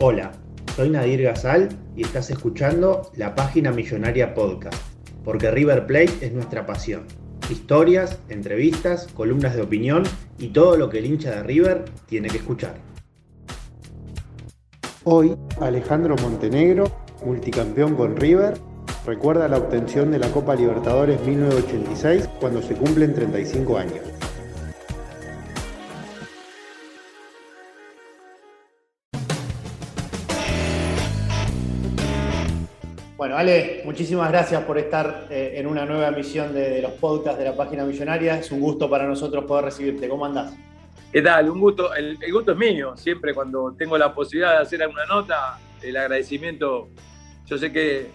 Hola, soy Nadir Gazal y estás escuchando la página Millonaria Podcast, porque River Plate es nuestra pasión. Historias, entrevistas, columnas de opinión y todo lo que el hincha de River tiene que escuchar. Hoy, Alejandro Montenegro, multicampeón con River, recuerda la obtención de la Copa Libertadores 1986 cuando se cumplen 35 años. Ale, muchísimas gracias por estar eh, en una nueva emisión de, los podcasts de la página millonaria. Es un gusto para nosotros poder recibirte. ¿Cómo andás? ¿Qué tal? Un gusto. El, gusto es mío. Siempre cuando tengo la posibilidad de hacer alguna nota, el agradecimiento, yo sé que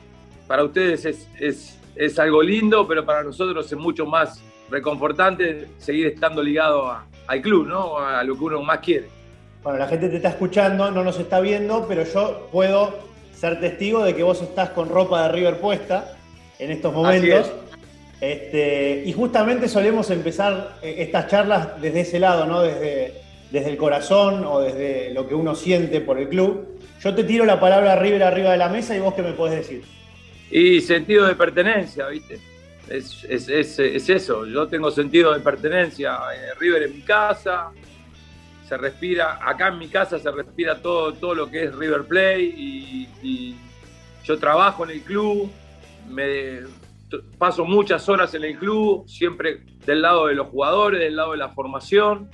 para ustedes es, es, algo lindo, pero para nosotros es mucho más reconfortante seguir estando ligado al club, ¿no? A lo que uno más quiere. Bueno, la gente te está escuchando, no nos está viendo, pero yo puedo ser testigo de que vos estás con ropa de River puesta en estos momentos. Este, y justamente solemos empezar eh, estas charlas desde ese lado, ¿no? Desde, desde el corazón o desde lo que uno siente por el club. Yo te tiro la palabra River arriba de la mesa y vos qué me podés decir. Y sentido de pertenencia, ¿viste? Es, es, es, eso, yo tengo sentido de pertenencia. Eh, River en mi casa, se respira, acá en mi casa se respira todo, todo lo que es River Play y, yo trabajo en el club, me paso muchas horas en el club, siempre del lado de los jugadores, del lado de la formación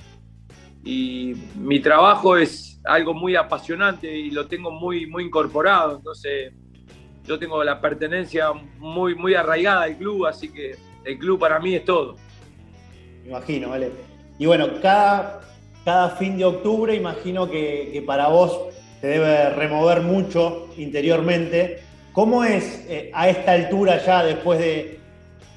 y mi trabajo es algo muy apasionante y lo tengo muy, muy incorporado, entonces yo tengo la pertenencia muy, muy arraigada al club, así que el club para mí es todo. Me imagino, vale. Y bueno, cada cada fin de octubre, imagino que, para vos te debe remover mucho interiormente. ¿Cómo es eh, a esta altura ya, después de,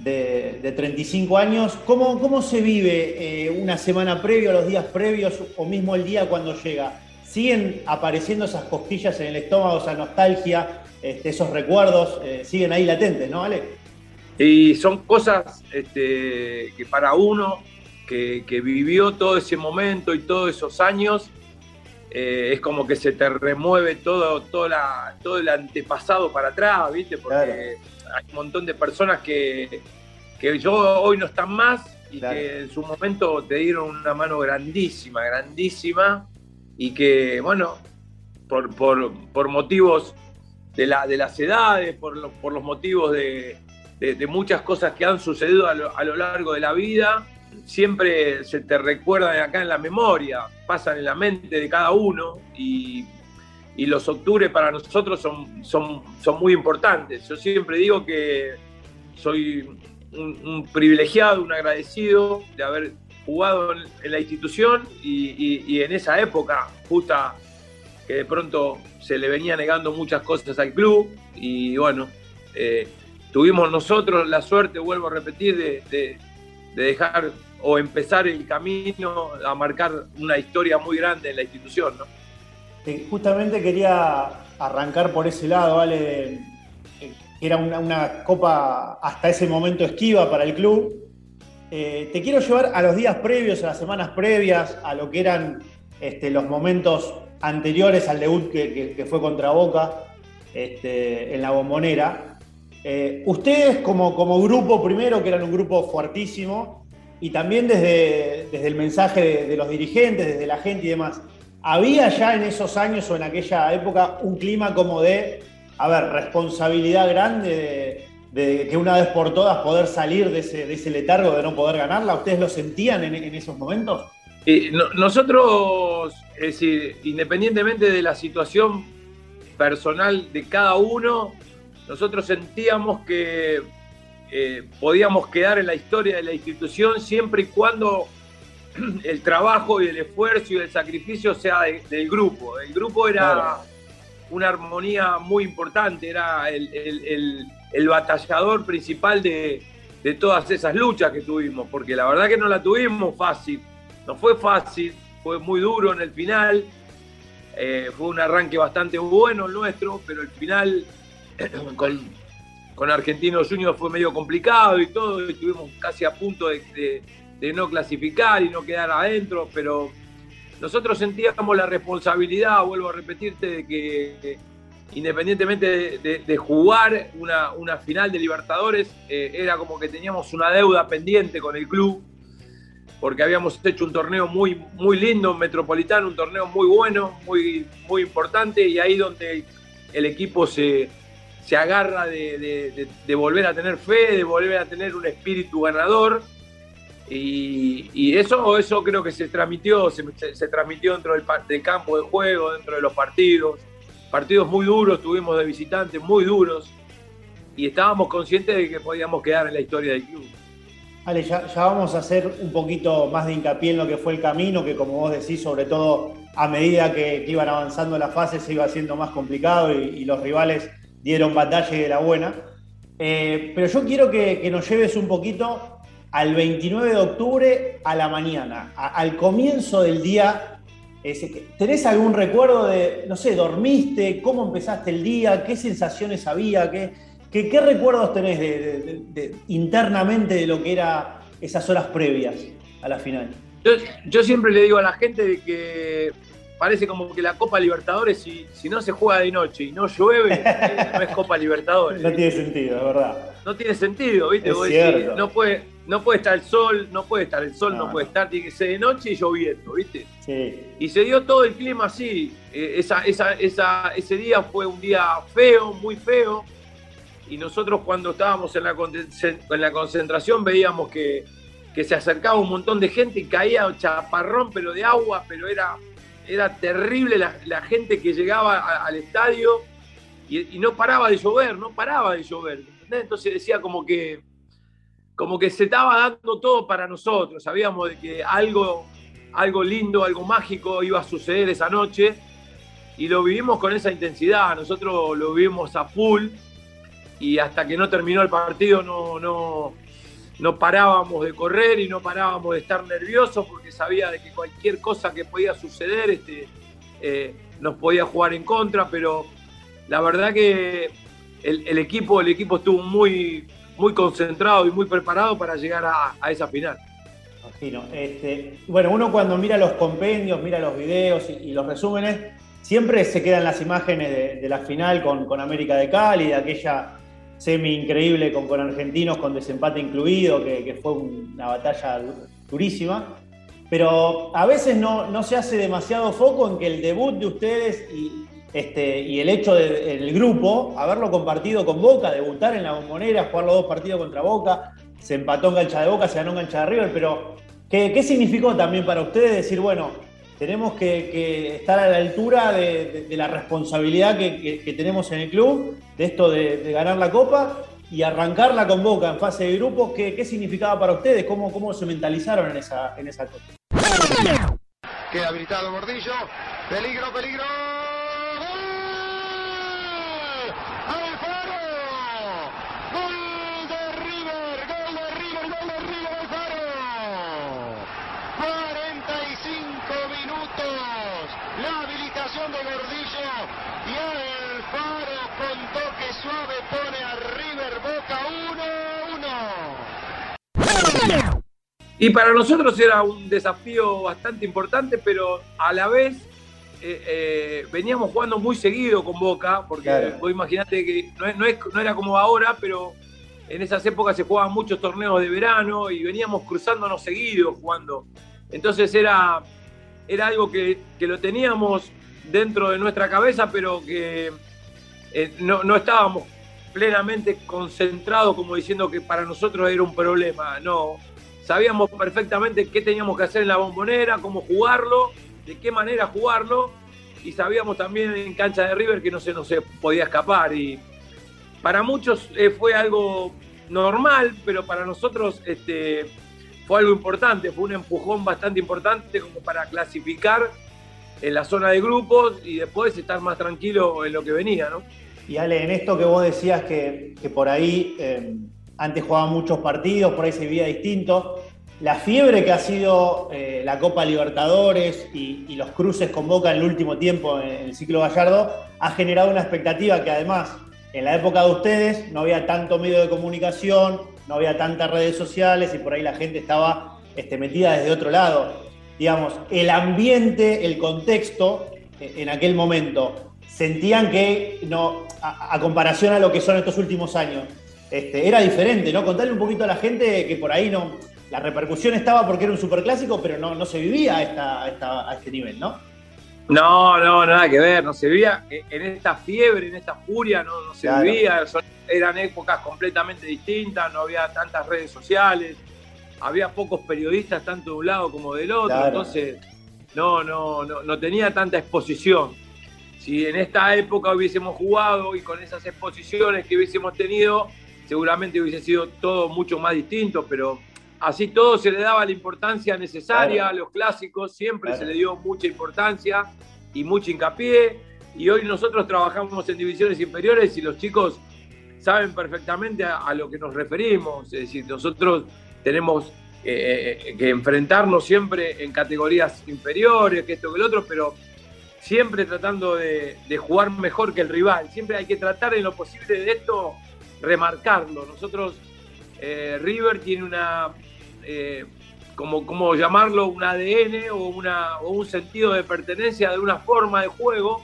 35 años, cómo, cómo se vive eh, una semana previa, los días previos o mismo el día cuando llega? ¿Siguen apareciendo esas costillas en el estómago, esa nostalgia, este, esos recuerdos, eh, siguen ahí latentes, ¿no, Ale? Y son cosas este, que para uno que, vivió todo ese momento y todos esos años, eh, es como que se te remueve todo, todo, la, todo el antepasado para atrás, ¿viste? Porque hay un montón de personas que, que yo hoy no están más y que en su momento te dieron una mano grandísima, grandísima, y que, bueno, por, por, motivos de, la, de las edades, por, por los motivos de, de, muchas cosas que han sucedido a lo, a lo largo de la vida, siempre se te recuerdan acá en la memoria, pasan en la mente de cada uno y, los octubres para nosotros son, son, son muy importantes. Yo siempre digo que soy un, privilegiado, un agradecido de haber jugado en, la institución y, en esa época, justa que de pronto se le venía negando muchas cosas al club y bueno, eh, tuvimos nosotros la suerte, vuelvo a repetir, de dejar o empezar el camino a marcar una historia muy grande en la institución. ¿no? Justamente quería arrancar por ese lado, ¿vale? Que era una, copa hasta ese momento esquiva para el club. Eh, te quiero llevar a los días previos, a las semanas previas, a lo que eran este, los momentos anteriores al debut que, fue contra Boca este, en la bombonera. Eh, ustedes como, como grupo primero, que eran un grupo fuertísimo, y también desde, desde el mensaje de, los dirigentes, desde la gente y demás, ¿había ya en esos años o en aquella época un clima como de, a ver, responsabilidad grande de, que una vez por todas poder salir de ese, letargo de no poder ganarla? ¿Ustedes lo sentían en, esos momentos? nosotros, es decir, independientemente de la situación personal de cada uno, nosotros sentíamos que eh, podíamos quedar en la historia de la institución siempre y cuando el trabajo y el esfuerzo y el sacrificio sea del grupo. El grupo era una armonía muy importante, era el, batallador principal de, todas esas luchas que tuvimos, porque la verdad que no la tuvimos fácil, no fue fácil, fue muy duro en el final, eh, fue un arranque bastante bueno el nuestro, pero el final con con Argentinos Juniors fue medio complicado y todo, estuvimos casi a punto de, no clasificar y no quedar adentro, pero nosotros sentíamos la responsabilidad, vuelvo a repetirte, de que independientemente de, jugar una, final de Libertadores, eh, era como que teníamos una deuda pendiente con el club, porque habíamos hecho un torneo muy, muy lindo, metropolitano, un torneo muy bueno, muy, muy importante, y ahí donde el equipo se, se agarra de, volver a tener fe, de volver a tener un espíritu ganador. Y, eso, eso creo que se transmitió, se, transmitió dentro del, campo de juego, dentro de los partidos. Partidos muy duros, tuvimos de visitantes muy duros. Y estábamos conscientes de que podíamos quedar en la historia del club. Ale, ya, vamos a hacer un poquito más de hincapié en lo que fue el camino, que como vos decís, sobre todo a medida que, iban avanzando las fases se iba haciendo más complicado y los rivales dieron batalla de la buena. Eh, pero yo quiero que, nos lleves un poquito al 29 de octubre a la mañana, al comienzo del día. ¿Tenés algún recuerdo de, no sé, dormiste? ¿Cómo empezaste el día? ¿Qué sensaciones había? ¿Qué, qué, recuerdos tenés internamente de lo que eran esas horas previas a la final? Yo, yo siempre le digo a la gente de que parece como que la Copa Libertadores, si, si no se juega de noche y no llueve, eh, no es Copa Libertadores. No tiene sentido, es verdad. No tiene sentido, ¿viste? no, puede, no puede estar el sol, no puede estar el sol, no, puede estar, tiene que ser de noche y lloviendo, ¿viste? Sí. Y se dio todo el clima así. Eh, esa, esa, esa, ese día fue un día feo, muy feo. Y nosotros cuando estábamos en la, en la concentración veíamos que, que se acercaba un montón de gente y caía chaparrón, pero de agua, pero era era terrible la, gente que llegaba al estadio y, no paraba de llover, no paraba de llover. Entonces decía como que, como que se estaba dando todo para nosotros. Sabíamos de que algo, algo lindo, algo mágico iba a suceder esa noche y lo vivimos con esa intensidad. Nosotros lo vivimos a full y hasta que no terminó el partido no, no, no parábamos de correr y no parábamos de estar nerviosos porque sabía de que cualquier cosa que podía suceder este, eh, nos podía jugar en contra, pero la verdad que el, equipo, el equipo estuvo muy, muy concentrado y muy preparado para llegar a, esa final. Imagino. Este, bueno, uno cuando mira los compendios, mira los videos y, los resúmenes, siempre se quedan las imágenes de, la final con, con América de Cali, de aquella semi increíble con, con argentinos, con desempate incluido, que, fue una batalla durísima. Pero a veces no, no, se hace demasiado foco en que el debut de ustedes y, este, y el hecho del grupo, haberlo compartido con Boca, debutar en la bombonera, jugar los dos partidos contra Boca, se empató en cancha de Boca, se ganó en cancha de River, pero ¿qué, qué significó también para ustedes decir, bueno, tenemos que, estar a la altura de, la responsabilidad que, tenemos en el club, de esto de, ganar la Copa y arrancarla con Boca en fase de grupos. ¿Qué, significaba para ustedes? ¿Cómo, ¿Cómo se mentalizaron en esa, en esa cosa? Queda habilitado Gordillo. Peligro, peligro. de Gordillo y el Faro con toque suave pone a River Boca 1-1. Y para nosotros era un desafío bastante importante, pero a la vez eh, eh, veníamos jugando muy seguido con Boca, porque vos imaginate que no, no, no, era como ahora, pero en esas épocas se jugaban muchos torneos de verano y veníamos cruzándonos seguidos jugando. Entonces era era algo que, lo teníamos dentro de nuestra cabeza, pero que eh, no, no, estábamos plenamente concentrados como diciendo que para nosotros era un problema. No, sabíamos perfectamente qué teníamos que hacer en la bombonera, cómo jugarlo, de qué manera jugarlo, y sabíamos también en cancha de River que no se nos podía escapar. Y para muchos eh, fue algo normal, pero para nosotros este, fue algo importante, fue un empujón bastante importante como para clasificar en la zona de grupos y después estar más tranquilo en lo que venía, ¿no? Y Ale, en esto que vos decías que, por ahí eh, antes jugaban muchos partidos, por ahí se vivía distinto, la fiebre que ha sido eh, la Copa Libertadores y, los cruces con Boca en el último tiempo en el ciclo Gallardo ha generado una expectativa que además en la época de ustedes no había tanto medio de comunicación, no había tantas redes sociales y por ahí la gente estaba este, metida desde otro lado. Digamos, el ambiente, el contexto eh, en aquel momento, sentían que, no, a, comparación a lo que son estos últimos años, este, era diferente, ¿no? Contarle un poquito a la gente que por ahí no, la repercusión estaba porque era un superclásico, pero no, no se vivía a, a este nivel, ¿no? No, no, nada que ver, no se vivía en esta fiebre, en esta furia, no, no se vivía, eran épocas completamente distintas, no había tantas redes sociales, había pocos periodistas tanto de un lado como del otro, entonces no, no, no, no tenía tanta exposición. Si en esta época hubiésemos jugado y con esas exposiciones que hubiésemos tenido, seguramente hubiese sido todo mucho más distinto, pero así todo se le daba la importancia necesaria a los clásicos, siempre se le dio mucha importancia y mucho hincapié. Y hoy nosotros trabajamos en divisiones inferiores y los chicos saben perfectamente a, lo que nos referimos. Es decir, nosotros tenemos eh, eh, que enfrentarnos siempre en categorías inferiores, que esto que el otro, pero siempre tratando de, jugar mejor que el rival. Siempre hay que tratar en lo posible de esto remarcarlo. Nosotros, eh, River tiene una, eh, como, como, llamarlo, un ADN o, una, o un sentido de pertenencia de una forma de juego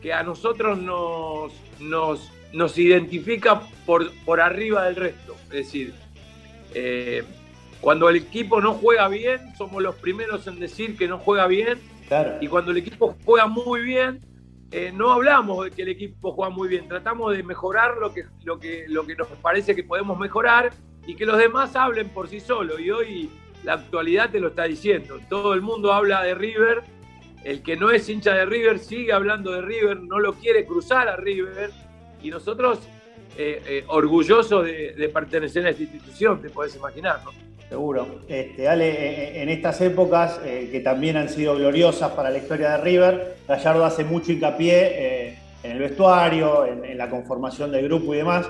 que a nosotros nos, nos, nos identifica por, por arriba del resto. Es decir, eh, cuando el equipo no juega bien, somos los primeros en decir que no juega bien. Y cuando el equipo juega muy bien, eh, no hablamos de que el equipo juega muy bien, tratamos de mejorar lo que, lo, que, lo que nos parece que podemos mejorar y que los demás hablen por sí solos. Y hoy la actualidad te lo está diciendo. Todo el mundo habla de River. El que no es hincha de River sigue hablando de River, no lo quiere cruzar a River. Y nosotros, eh, eh, orgullosos de, pertenecer a esta institución, te puedes imaginar, ¿no? Seguro. Este, Ale, eh, en estas épocas que también han sido gloriosas para la historia de River, Gallardo hace mucho hincapié en el vestuario, en la conformación del grupo y demás.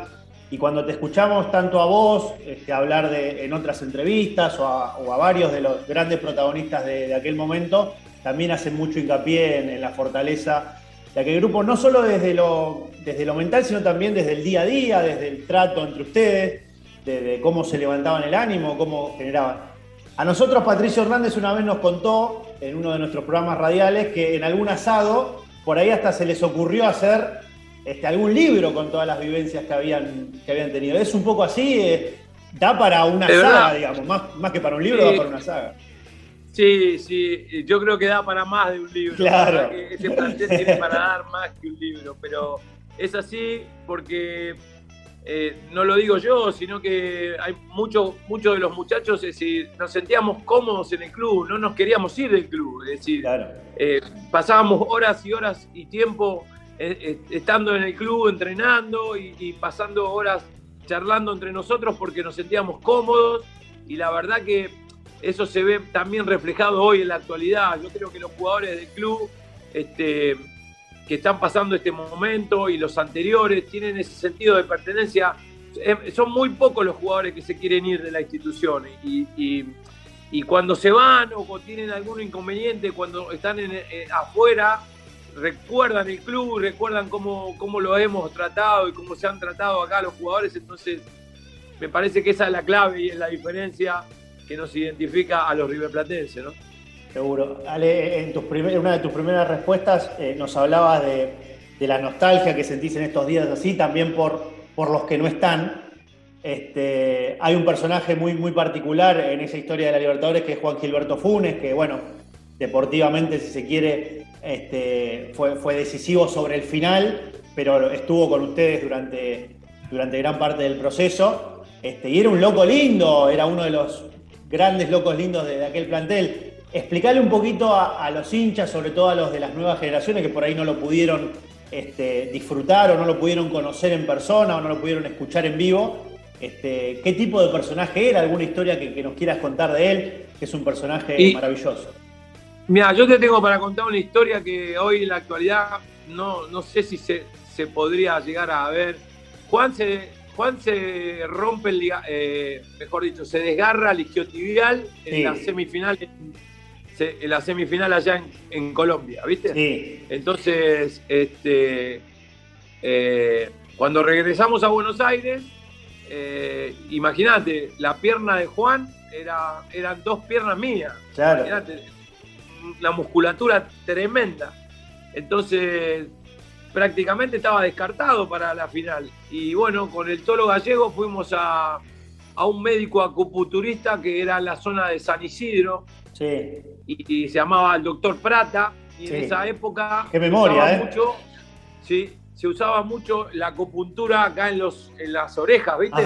Y cuando te escuchamos tanto a vos este, hablar de, en otras entrevistas o a, varios de los grandes protagonistas de, aquel momento, también hacen mucho hincapié en, la fortaleza de aquel grupo, no solo desde lo, desde lo mental, sino también desde el día a día, desde el trato entre ustedes, de, cómo se levantaban el ánimo, cómo generaban. A nosotros Patricio Hernández una vez nos contó en uno de nuestros programas radiales que en algún asado por ahí hasta se les ocurrió hacer este, algún libro con todas las vivencias que habían, que habían tenido. Es un poco así, eh, da para una saga, digamos, más, más, que para un libro, da para una saga. Sí, sí, yo creo que da para más de un libro. Claro. Ese plantel tiene para dar más que un libro, pero es así porque eh, no lo digo yo, sino que hay muchos muchos de los muchachos, es decir, nos sentíamos cómodos en el club, no nos queríamos ir del club, es decir, eh, pasábamos horas y horas y tiempo eh, estando en el club, entrenando y, pasando horas charlando entre nosotros porque nos sentíamos cómodos y la verdad que eso se ve también reflejado hoy en la actualidad. Yo creo que los jugadores del club este, que están pasando este momento y los anteriores tienen ese sentido de pertenencia. Eh, son muy pocos los jugadores que se quieren ir de la institución y, cuando se van o tienen algún inconveniente, cuando están afuera, recuerdan el club, recuerdan cómo, cómo lo hemos tratado y cómo se han tratado acá los jugadores, entonces me parece que esa es la clave y es la diferencia que nos identifica a los riverplatenses, ¿no? Seguro. Ale, en, tus una de tus primeras respuestas eh, nos hablabas de, la nostalgia que sentís en estos días así, también por, por los que no están. Este, hay un personaje muy, muy particular en esa historia de la Libertadores que es Juan Gilberto Funes, que bueno, deportivamente, si se quiere, este, fue, fue decisivo sobre el final, pero estuvo con ustedes durante, durante gran parte del proceso. Este, y era un loco lindo, era uno de los grandes locos lindos de, aquel plantel. Explicarle un poquito a, los hinchas, sobre todo a los de las nuevas generaciones que por ahí no lo pudieron este, disfrutar o no lo pudieron conocer en persona o no lo pudieron escuchar en vivo. Este, ¿Qué tipo de personaje era? ¿Alguna historia que, nos quieras contar de él? Que es un personaje maravilloso. Mira, yo te tengo para contar una historia que hoy en la actualidad no, no sé si se, se podría llegar a ver. Juan se, Juan se rompe, el, eh, mejor dicho, se desgarra el isquiotibial en la semifinal en la semifinal allá en, Colombia, ¿viste? Sí. Entonces, este, eh, cuando regresamos a Buenos Aires, eh, imagínate, la pierna de Juan era, eran dos piernas mías. Claro. Imagínate, la musculatura tremenda. Entonces, prácticamente estaba descartado para la final. Y bueno, con el Tolo Gallego fuimos a, un médico acupunturista que era en la zona de San Isidro. Sí. Y, se llamaba el doctor Prata. Y en esa época. Qué memoria, ¿eh? Mucho, sí, se usaba mucho la acupuntura acá en, los, en las orejas, ¿viste?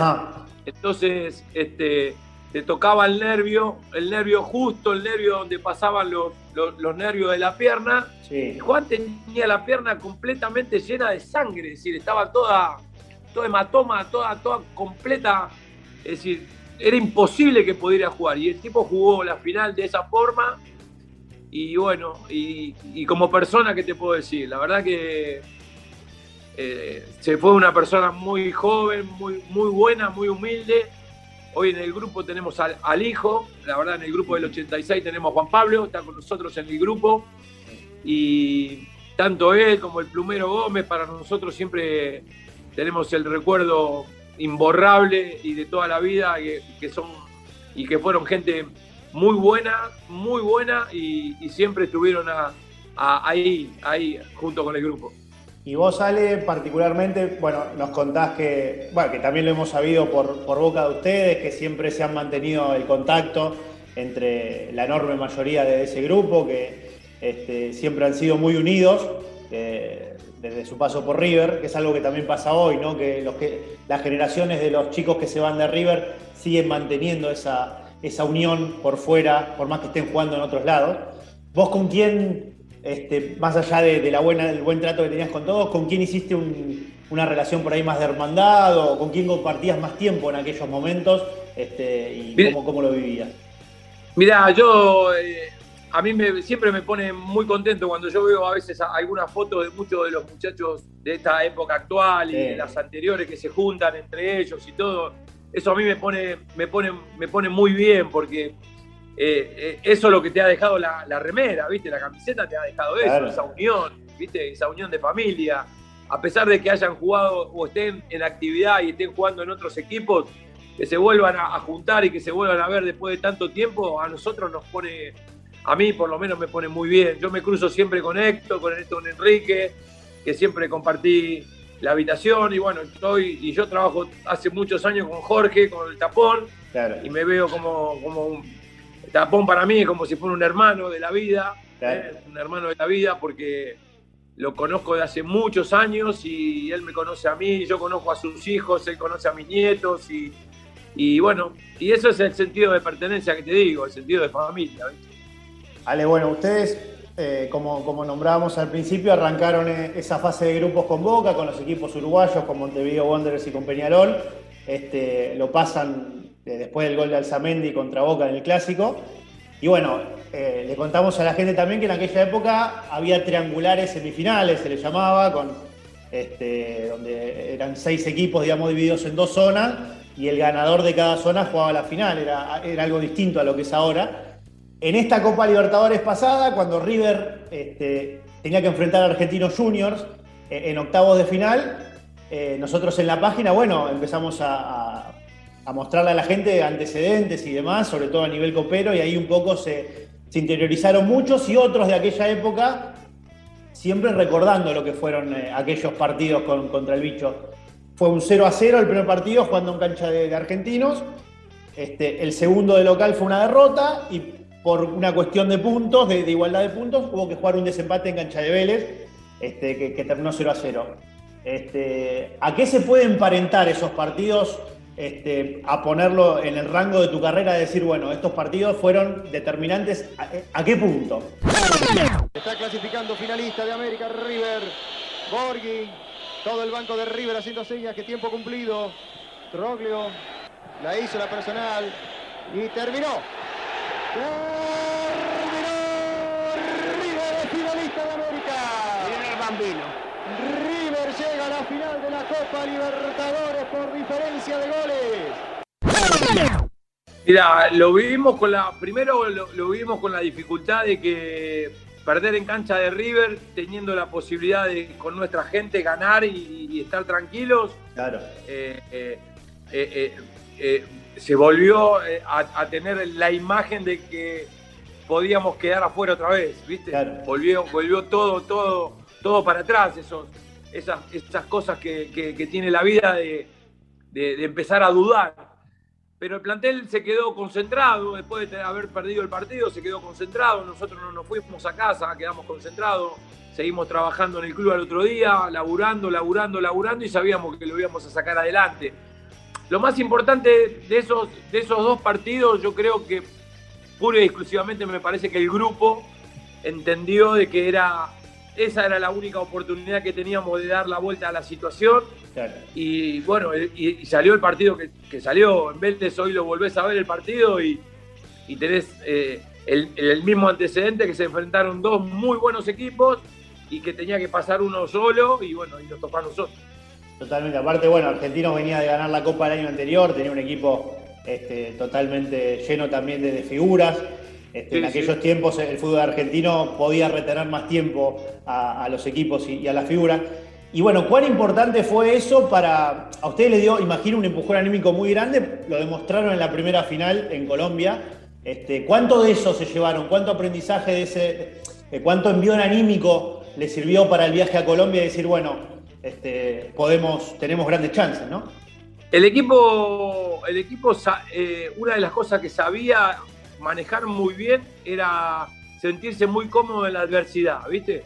Entonces, este te tocaba el nervio, el nervio justo, el nervio donde pasaban los, los, nervios de la pierna. Juan tenía la pierna completamente llena de sangre, es decir, estaba toda, toda hematoma, toda, toda completa, es decir, era imposible que pudiera jugar. Y el tipo jugó la final de esa forma. Y bueno, y, como persona, ¿qué te puedo decir? La verdad que eh, se fue una persona muy joven, muy, muy buena, muy humilde Hoy en el grupo tenemos al, hijo, la verdad en el grupo del 86 tenemos a Juan Pablo, está con nosotros en el grupo. Y tanto él como el plumero Gómez, para nosotros siempre tenemos el recuerdo imborrable y de toda la vida que, son y que fueron gente muy buena, muy buena y, siempre estuvieron ahí, ahí junto con el grupo. Y vos, Ale, particularmente, bueno, nos contás que, bueno, que también lo hemos sabido por, boca de ustedes, que siempre se han mantenido el contacto entre la enorme mayoría de ese grupo, que este, siempre han sido muy unidos eh, desde su paso por River, que es algo que también pasa hoy, ¿no? Que, los que las generaciones de los chicos que se van de River siguen manteniendo esa, esa unión por fuera, por más que estén jugando en otros lados. ¿Vos con quién este, más allá de, la buena, del buen trato que tenías con todos, ¿con quién hiciste una relación por ahí más de hermandad o con quién compartías más tiempo en aquellos momentos este, y cómo, lo vivías? Mira, yo eh, a mí me, siempre me pone muy contento cuando yo veo a veces algunas fotos de muchos de los muchachos de esta época actual y de las anteriores que se juntan entre ellos y todo. Eso a mí me pone, me pone, me pone muy bien porque eh, eh, eso es lo que te ha dejado la, remera, ¿viste? La camiseta te ha dejado eso, esa unión, ¿viste? Esa unión de familia. A pesar de que hayan jugado o estén en actividad y estén jugando en otros equipos, que se vuelvan a, juntar y que se vuelvan a ver después de tanto tiempo, a nosotros nos pone, a mí por lo menos me pone muy bien. Yo me cruzo siempre con Héctor, con Héctor Enrique, que siempre compartí la habitación y bueno, estoy, y yo trabajo hace muchos años con Jorge, con el tapón, y me veo como, como un, Tapón para mí es como si fuera un hermano de la vida, ¿eh? un hermano de la vida porque lo conozco de hace muchos años y él me conoce a mí, yo conozco a sus hijos, él conoce a mis nietos y, bueno, y eso es el sentido de pertenencia que te digo, el sentido de familia. Ale, bueno, ustedes, eh, como, como nombrábamos al principio, arrancaron eh, esa fase de grupos con Boca, con los equipos uruguayos, con Montevideo Wanderers y con Peñarol. Este, lo pasan después del gol de Alzamendi contra Boca en el Clásico. Y bueno, eh, le contamos a la gente también que en aquella época había triangulares semifinales, se le llamaba, este, donde eran seis equipos, digamos, divididos en dos zonas, y el ganador de cada zona jugaba la final, era algo distinto a lo que es ahora. En esta Copa Libertadores pasada, cuando River este, tenía que enfrentar a Argentinos Juniors eh, en octavos de final, eh, nosotros en la página, bueno, empezamos a mostrarle a la gente antecedentes y demás, sobre todo a nivel copero, y ahí un poco se, interiorizaron muchos y otros de aquella época, siempre recordando lo que fueron eh, aquellos partidos contra el bicho. Fue un 0 a 0 el primer partido jugando en cancha de, argentinos, este, el segundo de local fue una derrota y por una cuestión de puntos, de, igualdad de puntos, hubo que jugar un desempate en cancha de Vélez, este, que, terminó 0 a 0. Este, ¿A qué se pueden emparentar esos partidos este, a ponerlo en el rango de tu carrera, de decir, bueno, estos partidos fueron determinantes, ¿a, qué punto? Está clasificando finalista de América River, Borghi, todo el banco de River haciendo señas que tiempo cumplido, Troglio, la hizo la personal y terminó. Terminó River, finalista de América. Viene el bambino. River llega a la final de la Copa Libertadores por diferencia de goles. Mira, lo vivimos con la. Primero lo, vivimos con la dificultad de que perder en cancha de River, teniendo la posibilidad de con nuestra gente ganar y, estar tranquilos. Claro. Eh, eh, eh, se volvió a, tener la imagen de que podíamos quedar afuera otra vez, ¿viste? Volvió, volvió todo, todo todo para atrás, esos, esas, esas cosas que, tiene la vida de, empezar a dudar. Pero el plantel se quedó concentrado, después de haber perdido el partido, se quedó concentrado, nosotros no nos fuimos a casa, quedamos concentrados, seguimos trabajando en el club al otro día, laburando, laburando, laburando y sabíamos que lo íbamos a sacar adelante. Lo más importante de esos, de esos dos partidos, yo creo que pura y exclusivamente me parece que el grupo entendió de que era esa era la única oportunidad que teníamos de dar la vuelta a la situación. Y bueno, y, salió el partido que, salió. En Vélez hoy lo volvés a ver el partido y, tenés eh, el, mismo antecedente que se enfrentaron dos muy buenos equipos y que tenía que pasar uno solo y bueno, y nos a nosotros. Totalmente, aparte, bueno, Argentinos venía de ganar la Copa el año anterior, tenía un equipo este, totalmente lleno también de figuras. Este, en aquellos tiempos el fútbol argentino podía retener más tiempo a, los equipos y, a la figura. Y bueno, ¿cuán importante fue eso para... A ustedes le dio, imagino, un empujón anímico muy grande, lo demostraron en la primera final en Colombia. Este, ¿Cuánto de eso se llevaron? ¿Cuánto aprendizaje de ese... ¿Cuánto envión anímico le sirvió para el viaje a Colombia y decir, bueno, este, podemos, tenemos grandes chances, ¿no? El equipo, el equipo eh, una de las cosas que sabía manejar muy bien era sentirse muy cómodo en la adversidad, ¿viste?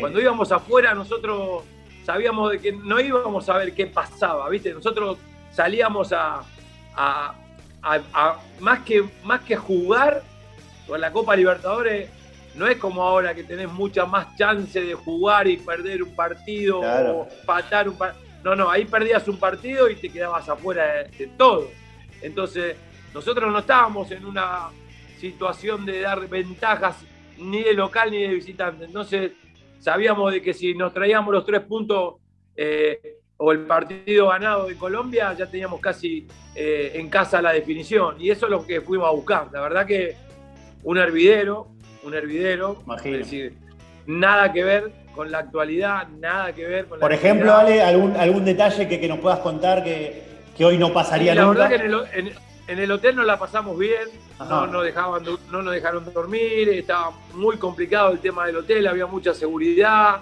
Cuando íbamos afuera nosotros sabíamos de que no íbamos a ver qué pasaba, ¿viste? Nosotros salíamos a, más, que, más que jugar con la Copa Libertadores, no es como ahora que tenés mucha más chance de jugar y perder un partido o patar un partido. No, no, ahí perdías un partido y te quedabas afuera de todo. Entonces, nosotros no estábamos en una situación de dar ventajas ni de local ni de visitante. Entonces, sabíamos de que si nos traíamos los tres puntos eh, o el partido ganado de Colombia, ya teníamos casi eh, en casa la definición. Y eso es lo que fuimos a buscar. La verdad que un hervidero, un hervidero, es decir, nada que ver con la actualidad, nada que ver con la Por ejemplo, Ale, algún, algún detalle que, nos puedas contar que, hoy no pasaría la verdad que en el, en el hotel nos la pasamos bien, no nos, dejaban, no nos dejaron dormir, estaba muy complicado el tema del hotel, había mucha seguridad,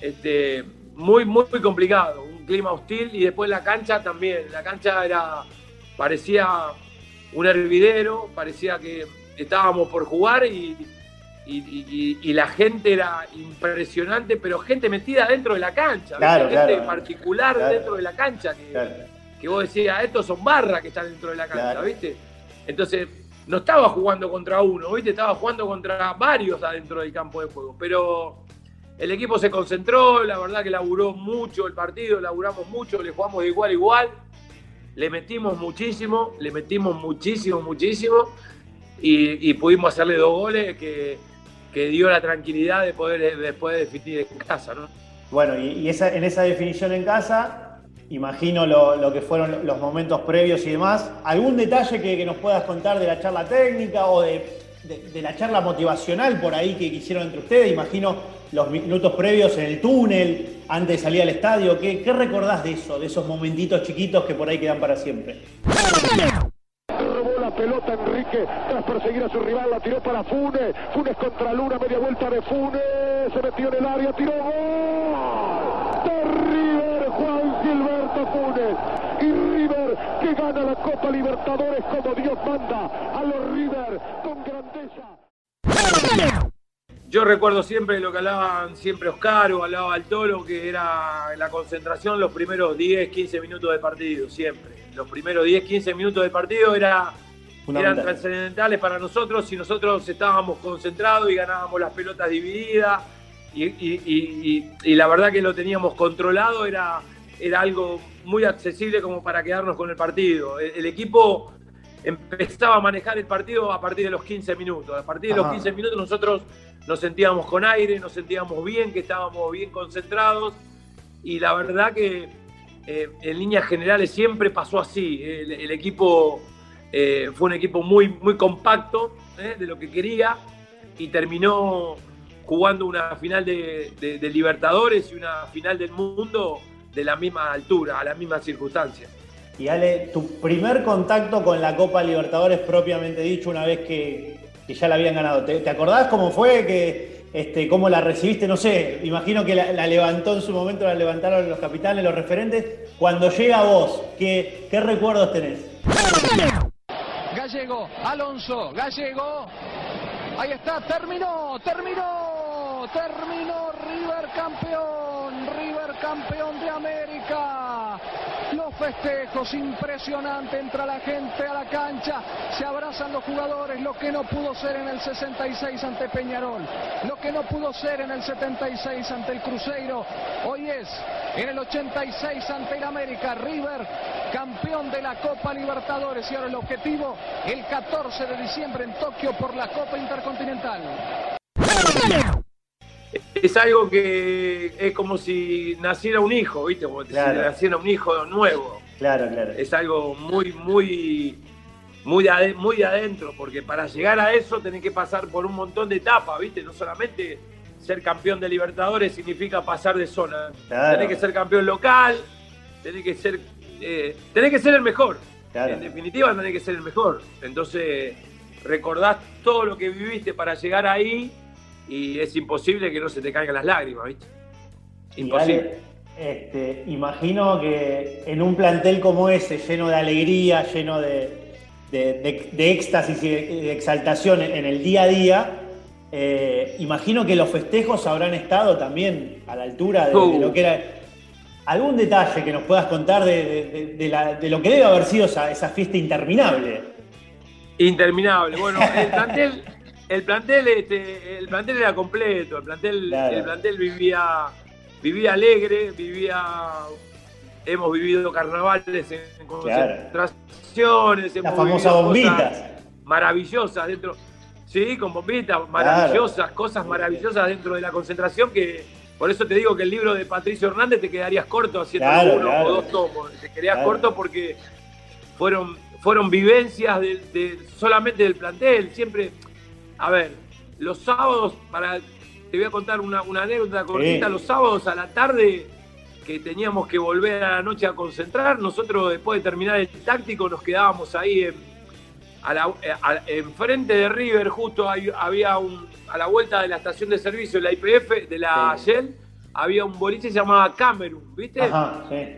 este, muy, muy, muy complicado, un clima hostil y después la cancha también, la cancha era, parecía un hervidero, parecía que estábamos por jugar y, la gente era impresionante, pero gente metida dentro de la cancha, gente particular dentro de la cancha que vos decías, estos son barras que están dentro de la cancha, ¿viste? Entonces, no estaba jugando contra uno, ¿viste? Estaba jugando contra varios adentro del campo de juego. Pero el equipo se concentró, la verdad que laburó mucho el partido, laburamos mucho, le jugamos de igual a igual, le metimos muchísimo, le metimos muchísimo, muchísimo, y, pudimos hacerle dos goles que, dio la tranquilidad de poder después definir en casa, ¿no? Bueno, y, en esa definición en casa, imagino lo, que fueron los momentos previos y demás. ¿Algún detalle que, nos puedas contar de la charla técnica o de, la charla motivacional por ahí que hicieron entre ustedes? Imagino los minutos previos en el túnel, antes de salir al estadio. ¿Qué, qué recordás de eso, de esos momentitos chiquitos que por ahí quedan para siempre? Robó la pelota Enrique tras perseguir a su rival, la tiró para Funes. Funes contra Luna, media vuelta de Funes, se metió en el área, tiró gol. De River, Juan Gilberto Funes y River que gana la Copa Libertadores como Dios manda a los River con grandeza. Yo recuerdo siempre lo que hablaban siempre Oscar o hablaba al Tolo, que era la concentración los primeros 10, 15 minutos de partido, siempre. Los primeros 10, 15 minutos de partido era, eran trascendentales para nosotros si nosotros estábamos concentrados y ganábamos las pelotas divididas y, la verdad que lo teníamos controlado, era, era algo muy accesible como para quedarnos con el partido. El, equipo empezaba a manejar el partido a partir de los 15 minutos. A partir de los 15 minutos nosotros nos sentíamos con aire, nos sentíamos bien, que estábamos bien concentrados y la verdad que eh, en líneas generales siempre pasó así. El, equipo eh, fue un equipo muy, muy compacto eh, de lo que quería y terminó jugando una final de, Libertadores y una final del mundo de la misma altura, a la misma circunstancia. Y Ale, tu primer contacto con la Copa Libertadores propiamente dicho, una vez que, ya la habían ganado, ¿te, acordás cómo fue? Que, este, ¿Cómo la recibiste? No sé, imagino que la, levantó en su momento, la levantaron los capitanes, los referentes. Cuando llega a vos, ¿qué, qué recuerdos tenés? Alonso, Gallego, ahí está, terminó, terminó terminó River campeón, River campeón de América. Los festejos impresionantes, entra la gente a la cancha, se abrazan los jugadores, lo que no pudo ser en el 66 ante Peñarol, lo que no pudo ser en el 76 ante el Cruzeiro, hoy es en el 86 ante el América, River campeón de la Copa Libertadores y ahora el objetivo el 14 de diciembre en Tokio por la Copa Intercontinental es algo que es como si naciera un hijo, ¿viste? Como si naciera un hijo nuevo. Claro, claro. Es algo muy, muy, muy, muy adentro, porque para llegar a eso tenés que pasar por un montón de etapas, ¿viste? No solamente ser campeón de Libertadores significa pasar de zona. Tenés que ser campeón local, tenés que ser, eh, tenés que ser el mejor. En definitiva, tenés que ser el mejor. Entonces, recordás todo lo que viviste para llegar ahí y es imposible que no se te caigan las lágrimas, ¿viste? Imposible. este, imagino que en un plantel como ese, lleno de alegría, lleno de, de, éxtasis y de, exaltación en el día a día, eh, imagino que los festejos habrán estado también a la altura de, lo que era. ¿Algún detalle que nos puedas contar de, lo que debe haber sido esa, esa fiesta interminable? Interminable. Bueno, el plantel, el plantel, este, el plantel era completo, el plantel, el plantel vivía, vivía alegre, vivía, hemos vivido carnavales en concentraciones, las famosas bombitas maravillosas dentro, sí, con bombitas maravillosas, cosas maravillosas dentro de la concentración que por eso te digo que el libro de Patricio Hernández te quedarías corto haciendo uno o dos tomos, te quedarías corto porque fueron fueron vivencias de, solamente del plantel, siempre a ver, los sábados, para te voy a contar una, anécdota cortita, los sábados a la tarde que teníamos que volver a la noche a concentrar, nosotros después de terminar el táctico nos quedábamos ahí en, enfrente de River, justo había un, a la vuelta de la estación de servicio de la IPF, de la Shell, había un boliche que se llamaba Camerún, ¿viste?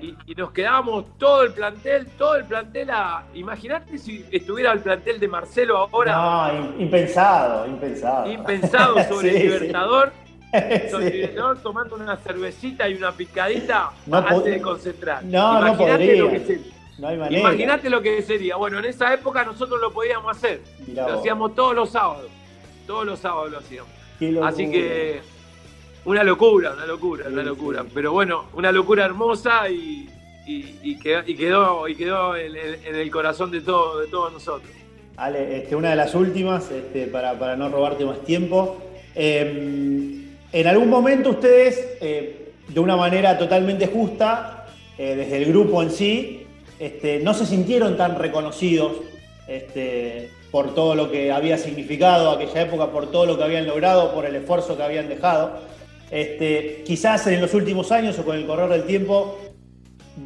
y, nos quedábamos todo el plantel, todo el plantel a. Imagínate si estuviera el plantel de Marcelo ahora. No, impensado, impensado. Impensado sobre el Libertador. Sobre el Libertador tomando una cervecita y una picadita antes de concentrar. No, no podría. Que no hay manera. Imagínate lo que sería. Bueno, en esa época nosotros lo podíamos hacer. lo hacíamos todos los sábados. Todos los sábados lo hacíamos. Así que una locura, una locura, una locura. Pero bueno, una locura hermosa y, quedó, y quedó en, el corazón de, todo, de todos nosotros. Ale, este, una de las últimas, este, para, no robarte más tiempo. Em, en algún momento ustedes, eh, de una manera totalmente justa, eh, desde el grupo en sí, este, no se sintieron tan reconocidos por todo lo que había significado aquella época, por todo lo que habían logrado, por el esfuerzo que habían dejado. Este, quizás en los últimos años o con el correr del tiempo,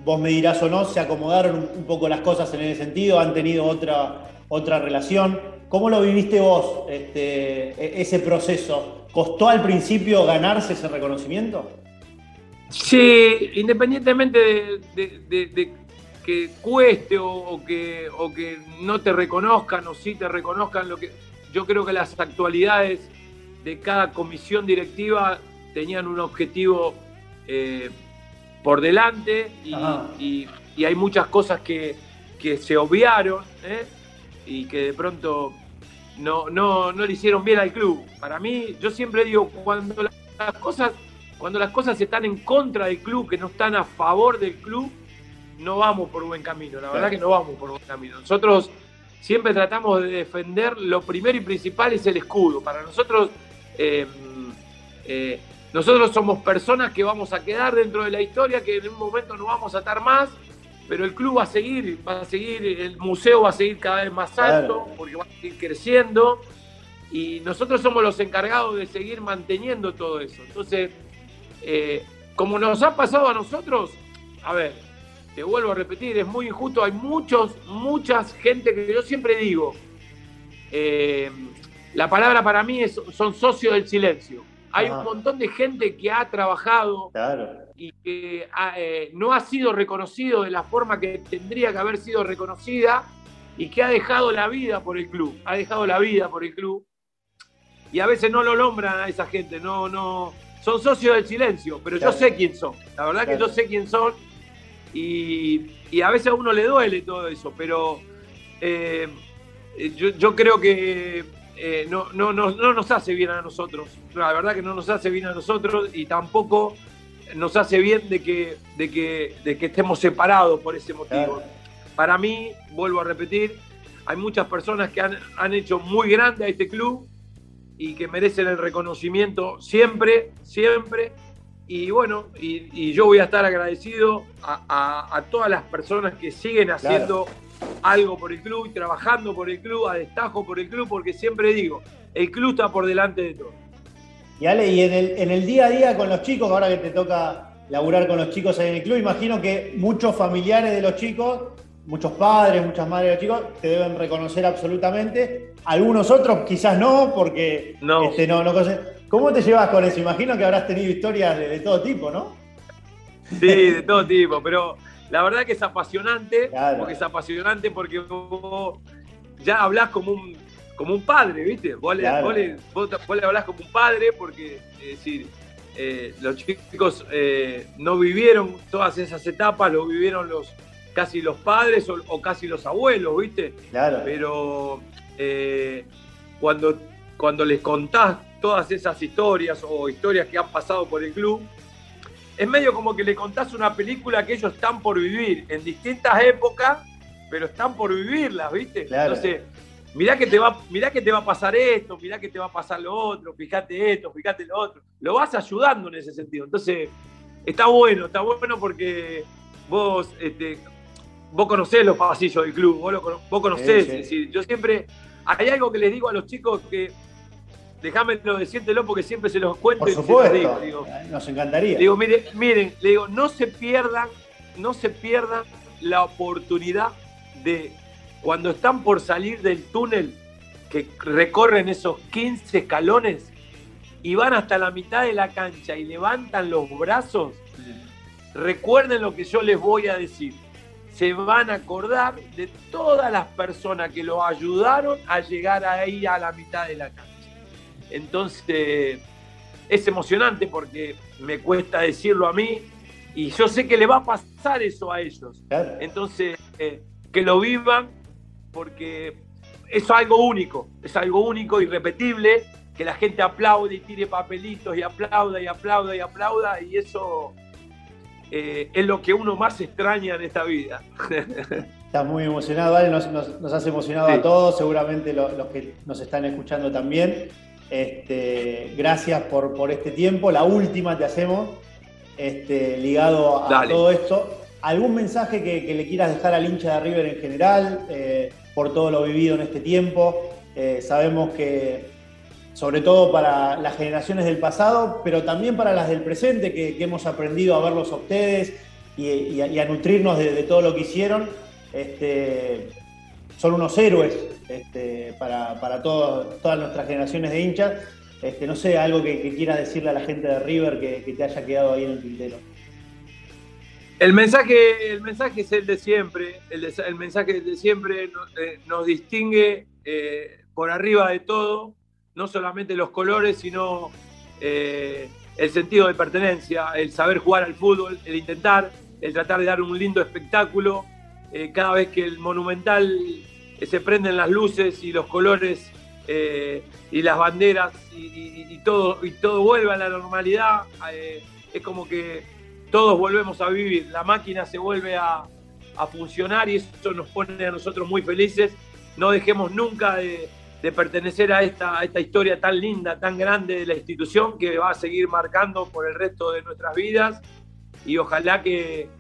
vos me dirás o no, se acomodaron un poco las cosas en ese sentido, han tenido otra, otra relación. ¿Cómo lo viviste vos, este, e-, ese proceso? ¿Costó al principio ganarse ese reconocimiento? Sí, independientemente de, que cueste o, que, o que no te reconozcan o sí te reconozcan, lo que yo creo que las actualidades de cada comisión directiva tenían un objetivo eh, por delante y, hay muchas cosas que, se obviaron ¿eh? y que de pronto no, no, no le hicieron bien al club. Para mí, yo siempre digo, cuando las cosas, cuando las cosas están en contra del club, que no están a favor del club, no vamos por buen camino. La verdad que no vamos por buen camino. Nosotros siempre tratamos de defender, lo primero y principal es el escudo. Para nosotros, eh, eh, nosotros somos personas que vamos a quedar dentro de la historia, que en un momento no vamos a estar más, pero el club va a seguir, va a seguir, el museo va a seguir cada vez más alto, porque va a seguir creciendo, y nosotros somos los encargados de seguir manteniendo todo eso. Entonces, eh, como nos ha pasado a nosotros, a ver, te vuelvo a repetir, es muy injusto, hay muchos, muchas gente que yo siempre digo, eh, la palabra para mí es, son socios del silencio. Hay un montón de gente que ha trabajado y que eh, no ha sido reconocido de la forma que tendría que haber sido reconocida y que ha dejado la vida por el club, ha dejado la vida por el club. Y a veces no lo nombran a esa gente, no, no, son socios del silencio, pero yo sé quién son. La verdad que yo sé quién son y, a veces a uno le duele todo eso, pero eh, yo, yo creo que eh, no, no, no, no, nos hace bien a nosotros. La verdad que no nos hace bien a nosotros y tampoco nos hace bien de que, de que, de que estemos separados por ese motivo. Para mí, vuelvo a repetir, hay muchas personas que han, han, hecho muy grande a este club y que merecen el reconocimiento siempre, siempre. Y bueno, y, yo voy a estar agradecido a, a, todas las personas que siguen haciendo algo por el club y trabajando por el club, a destajo por el club, porque siempre digo, el club está por delante de todo. Y Ale, y en el, en el día a día con los chicos, ahora que te toca laburar con los chicos ahí en el club, imagino que muchos familiares de los chicos, muchos padres, muchas madres de los chicos, te deben reconocer absolutamente. Algunos otros quizás no, porque no, este, no, no ¿Cómo te llevas con eso? Imagino que habrás tenido historias de, de todo tipo, ¿no? Sí, de todo tipo, pero la verdad que es apasionante, porque es apasionante porque vos ya hablás como un, como un padre, ¿viste? Vos, le, hablás como un padre porque, es decir, eh, los chicos eh, no vivieron todas esas etapas, lo vivieron los casi los padres o, casi los abuelos, ¿viste? Claro. Pero eh, cuando, cuando les contás todas esas historias o historias que han pasado por el club, es medio como que le contás una película que ellos están por vivir en distintas épocas, pero están por vivirlas, ¿viste? Entonces, mirá que, te va, mirá que te va a pasar esto, mirá que te va a pasar lo otro, fíjate esto, fíjate lo otro. Lo vas ayudando en ese sentido. Entonces, está bueno, está bueno porque vos, este, vos conocés los pasillos del club, vos, vos conocés. yo siempre, hay algo que les digo a los chicos que déjamelo decírtelo porque siempre se los cuento. Por supuesto, digo, nos encantaría. Digo, miren, miren, le digo, no se pierdan, no se pierdan la oportunidad de cuando están por salir del túnel, que recorren esos 15 escalones y van hasta la mitad de la cancha y levantan los brazos, recuerden lo que yo les voy a decir. Se van a acordar de todas las personas que lo ayudaron a llegar ahí a la mitad de la cancha. Entonces, es emocionante porque me cuesta decirlo a mí y yo sé que le va a pasar eso a ellos. Entonces, eh, que lo vivan porque es algo único, es algo único, irrepetible, que la gente aplaude y tire papelitos y aplauda y aplauda y aplauda y eso eh, es lo que uno más extraña en esta vida. Estás muy emocionado, ¿vale? Nos, has emocionado a todos, seguramente los que nos están escuchando también. Este, gracias por, por, este tiempo. La última te hacemos, este, ligado a todo esto. ¿Algún mensaje que, le quieras dejar al hincha de River en general eh, por todo lo vivido en este tiempo? Eh, sabemos que, sobre todo para las generaciones del pasado, pero también para las del presente, que, hemos aprendido a verlos a ustedes y, a, nutrirnos de, todo lo que hicieron, este, son unos héroes este, para, todas nuestras generaciones de hinchas. Este, no sé, algo que, quieras decirle a la gente de River que, te haya quedado ahí en el tintero. El mensaje, el mensaje es el de siempre, el, mensaje de siempre eh, nos, distingue eh, por arriba de todo, no solamente los colores, sino eh, el sentido de pertenencia, el saber jugar al fútbol, el intentar, el tratar de dar un lindo espectáculo. cada vez que el monumental se prenden las luces y los colores y las banderas y, todo, y todo vuelve a la normalidad, es como que todos volvemos a vivir, la máquina se vuelve a, funcionar y eso nos pone a nosotros muy felices. No dejemos nunca de, pertenecer a esta, esta, historia tan linda, tan grande de la institución que va a seguir marcando por el resto de nuestras vidas y ojalá que,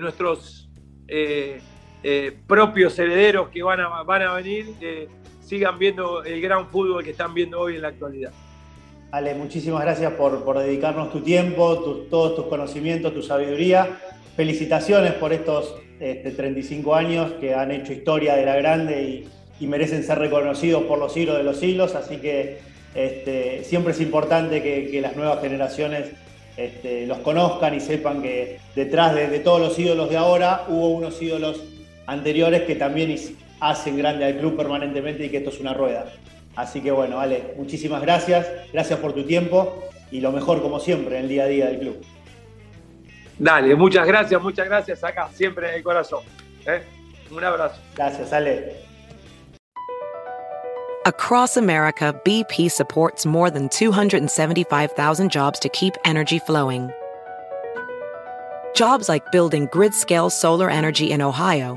nuestros eh, eh, propios herederos que van a, van a venir eh, sigan viendo el gran fútbol que están viendo hoy en la actualidad. Ale, muchísimas gracias por, dedicarnos tu tiempo, todos tus conocimientos, tu sabiduría. Felicitaciones por estos 35 este, años que han hecho historia de la grande y, merecen ser reconocidos por los siglos de los siglos. Así que este, siempre es importante que, las nuevas generaciones este, los conozcan y sepan que detrás de, de, todos los ídolos de ahora hubo unos ídolos anteriores que también hacen grande al club permanentemente y que esto es una rueda. Así que bueno, Ale, muchísimas gracias, gracias por tu tiempo y lo mejor como siempre en el día a día del club. Dale, muchas gracias, muchas gracias acá, siempre en el corazón. ¿eh? Un abrazo. Gracias, Ale. Across America, BP supports more than 275,000 jobs to keep energy flowing. Jobs like building grid-scale solar energy in Ohio